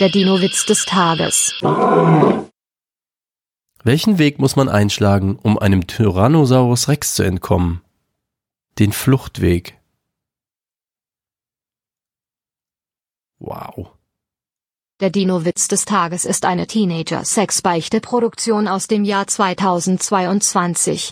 Der Dino-Witz des Tages. Welchen Weg muss man einschlagen, um einem Tyrannosaurus Rex zu entkommen? Den Fluchtweg. Wow. Der Dino-Witz des Tages ist eine Teenager-Sex-Beichte-Produktion aus dem Jahr 2022.